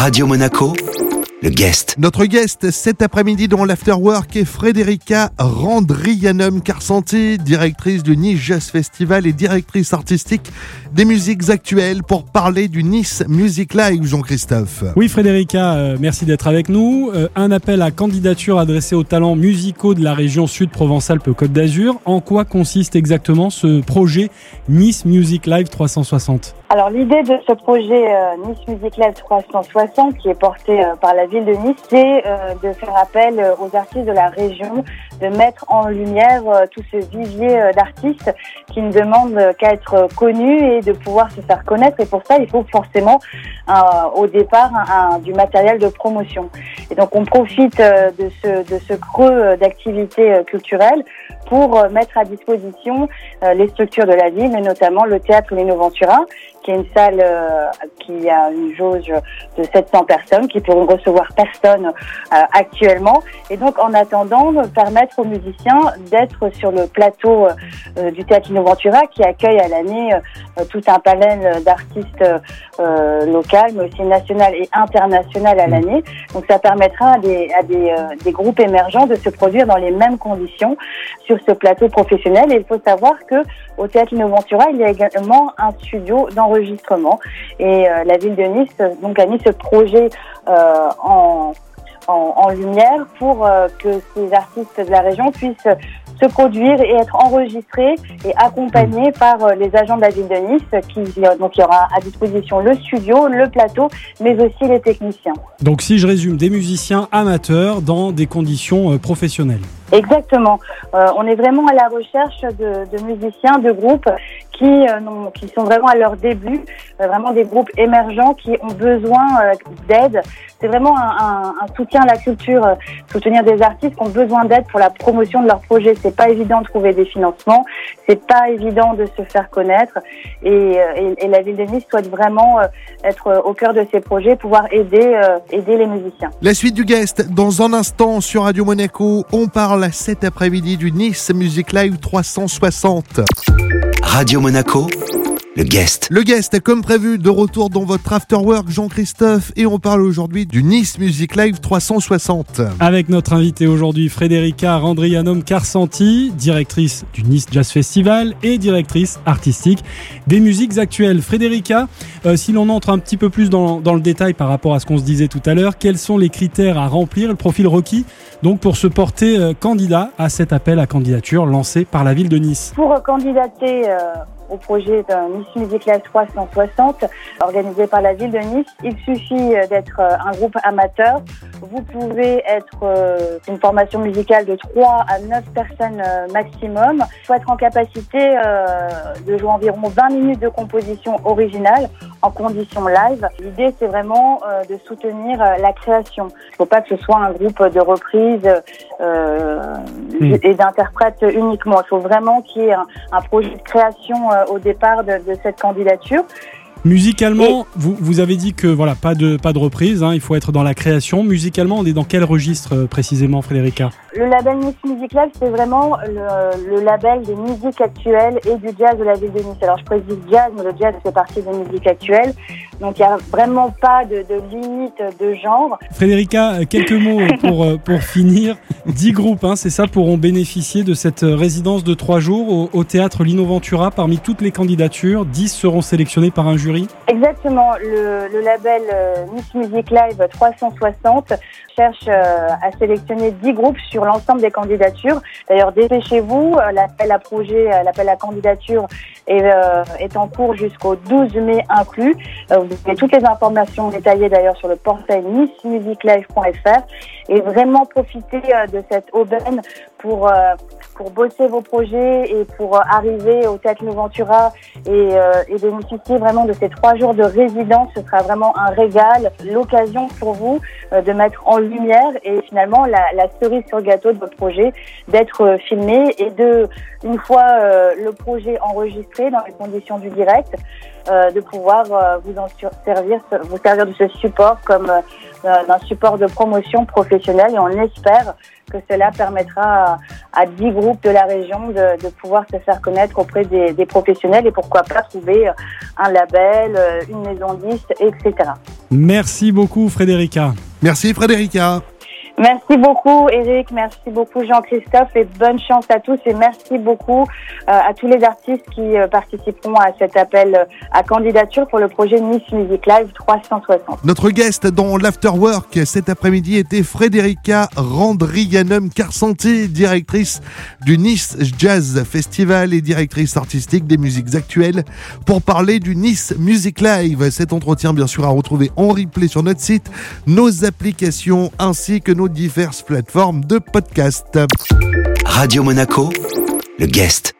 Radio Monaco, le guest. Notre guest cet après-midi dans l'Afterwork est Frédérica Randrianum Carsanti, directrice du Nice Jazz Festival et directrice artistique des musiques actuelles pour parler du Nice Music Live, Jean-Christophe. Oui, Frédérica, euh, merci d'être avec nous. Euh, un appel à candidature adressé aux talents musicaux de la région Sud Provence-Alpes-Côte d'Azur. En quoi consiste exactement ce projet Nice Music Live 360 alors l'idée de ce projet euh, Nice Music Live 360 qui est porté euh, par la ville de Nice, c'est euh, de faire appel aux artistes de la région, de mettre en lumière tout ce vivier d'artistes qui ne demandent qu'à être connus et de pouvoir se faire connaître. Et pour ça, il faut forcément au départ du matériel de promotion. Et donc on profite de ce, de ce creux d'activité culturelle pour mettre à disposition les structures de la ville, et notamment le théâtre Ventura, qui est une salle euh, qui a une jauge de 700 personnes, qui pourront recevoir personne euh, actuellement. Et donc, en attendant, permettre aux musiciens d'être sur le plateau euh, du Théâtre Innoventura, qui accueille à l'année tout un panel d'artistes locaux, mais aussi national et international à l'année. Donc, ça permettra à des, à des, des groupes émergents de se produire dans les mêmes conditions sur ce plateau professionnel. Et il faut savoir que au Théâtre Innoventura, il y a également un studio dans enregistrement. Et euh, la ville de Nice donc a mis ce projet euh, en, en, lumière pour euh, que ces artistes de la région puissent se produire et être enregistrés et accompagnés par les agents de la ville de Nice qui donc il y aura à disposition le studio, le plateau, mais aussi les techniciens. Donc si je résume, des musiciens amateurs dans des conditions professionnelles. Exactement. on est vraiment à la recherche de, de musiciens, de groupes qui, euh, qui sont vraiment à leur début, euh, vraiment des groupes émergents qui ont besoin euh, d'aide. C'est vraiment un, un, soutien à la culture, soutenir des artistes qui ont besoin d'aide pour la promotion de leur projet. C'est pas évident de trouver des financements, c'est pas évident de se faire connaître, et, et, et la ville de Nice souhaite vraiment être au cœur de ces projets, pouvoir aider, aider les musiciens. La suite du guest dans un instant sur Radio Monaco. On parle cet après-midi du Nice Music Live 360. Radio Monaco, le guest. Le guest, comme prévu, de retour dans votre afterwork, Jean-Christophe, et on parle aujourd'hui du Nice Music Live 360. Avec notre invité aujourd'hui, Frédérica Randrianum Carsanti, directrice du Nice Jazz Festival et directrice artistique des musiques actuelles. Frédérica, euh, si l'on entre un petit peu plus dans, dans, le détail par rapport à ce qu'on se disait tout à l'heure, quels sont les critères à remplir, le profil requis, donc pour se porter euh, candidat à cet appel à candidature lancé par la ville de Nice? Pour candidater euh, au projet d'un Nice Music Live 360 organisé par la ville de Nice. Il suffit euh, d'être euh, un groupe amateur. Vous pouvez être euh, une formation musicale de 3 à 9 personnes maximum. Il faut être en capacité de jouer environ 20 minutes de composition originale en conditions live. L'idée, c'est vraiment de soutenir la création. Il ne faut pas que ce soit un groupe de reprises hmm. et d'interprètes uniquement. Il faut vraiment qu'il y ait un projet de création au départ de, cette candidature. Musicalement, vous, vous avez dit que voilà, pas de, pas de reprise, hein, il faut être dans la création. Musicalement, on est dans quel registre euh, précisément, Frédérica? Le label Nice Music Live, c'est vraiment le, le, label des musiques actuelles et du jazz de la ville de Nice. Alors je précise jazz, mais le jazz fait partie des musiques actuelles. Donc il n'y a vraiment pas de, de, limite de genre. Frédérica, quelques mots pour, euh, pour finir. Dix groupes, hein, c'est ça, pourront bénéficier de cette résidence de trois jours au, au théâtre Lino Ventura. Parmi toutes les candidatures, 10 seront sélectionnés par un jury Exactement. Le, le label euh, Miss Music Live 360 cherche euh, à sélectionner 10 groupes sur l'ensemble des candidatures. D'ailleurs, dépêchez-vous. Euh, l'appel à projet, l'appel à candidature est, est en cours jusqu'au 12 mai inclus. vous avez toutes les informations détaillées d'ailleurs sur le portail missmusiclive.fr et vraiment profiter de cette aubaine pour pour bosser vos projets et pour euh, arriver au Théâtre Ventura et, euh, bénéficier vraiment de ces trois jours de résidence. Ce sera vraiment un régal, l'occasion pour vous euh, de mettre en lumière et finalement la, la, cerise sur le gâteau de votre projet, d'être filmé et de, une fois le projet enregistré dans les conditions du direct, de pouvoir vous en servir, vous servir de ce support comme d'un support de promotion professionnelle et on espère que cela permettra à, dix 10 groupes de la région de, pouvoir se faire connaître auprès des, des, professionnels et pourquoi pas trouver un label, une maison disque, etc. Merci beaucoup Frédérica. Merci Frédérica. Merci beaucoup Eric, merci beaucoup Jean-Christophe et bonne chance à tous et merci beaucoup euh, à tous les artistes qui euh, participeront à cet appel euh, à candidature pour le projet Nice Music Live 360. Notre guest dans l'Afterwork cet après-midi était Frédérica Randrianum Carsanti, directrice du Nice Jazz Festival et directrice artistique des musiques actuelles pour parler du Nice Music Live. Cet entretien bien sûr à retrouver en replay sur notre site, nos applications ainsi que nos diverses plateformes de podcast. Radio Monaco, le guest.